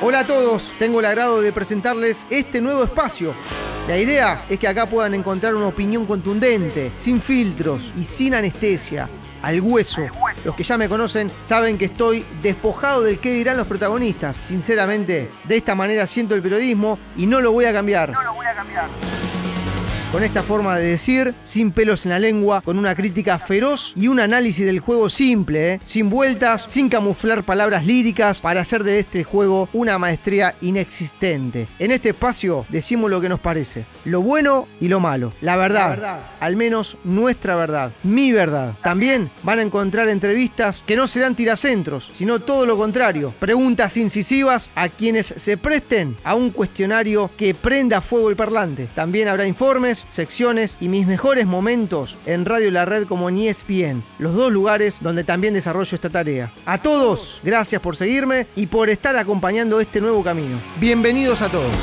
Hola a todos, tengo el agrado de presentarles este nuevo espacio. La idea es que acá puedan encontrar una opinión contundente, sin filtros y sin anestesia, al hueso. Los que ya me conocen saben que estoy despojado del qué dirán los protagonistas. Sinceramente, de esta manera siento el periodismo y no lo voy a cambiar. No lo voy a cambiar con esta forma de decir, sin pelos en la lengua, con una crítica feroz y un análisis del juego simple, ¿eh? sin vueltas, sin camuflar palabras líricas para hacer de este juego una maestría inexistente. En este espacio decimos lo que nos parece, lo bueno y lo malo, la verdad, la verdad. al menos nuestra verdad, mi verdad. También van a encontrar entrevistas que no serán tiracentros, sino todo lo contrario, preguntas incisivas a quienes se presten a un cuestionario que prenda fuego el parlante. También habrá informes secciones y mis mejores momentos en Radio La Red como en ESPN, los dos lugares donde también desarrollo esta tarea. A todos, gracias por seguirme y por estar acompañando este nuevo camino. Bienvenidos a todos.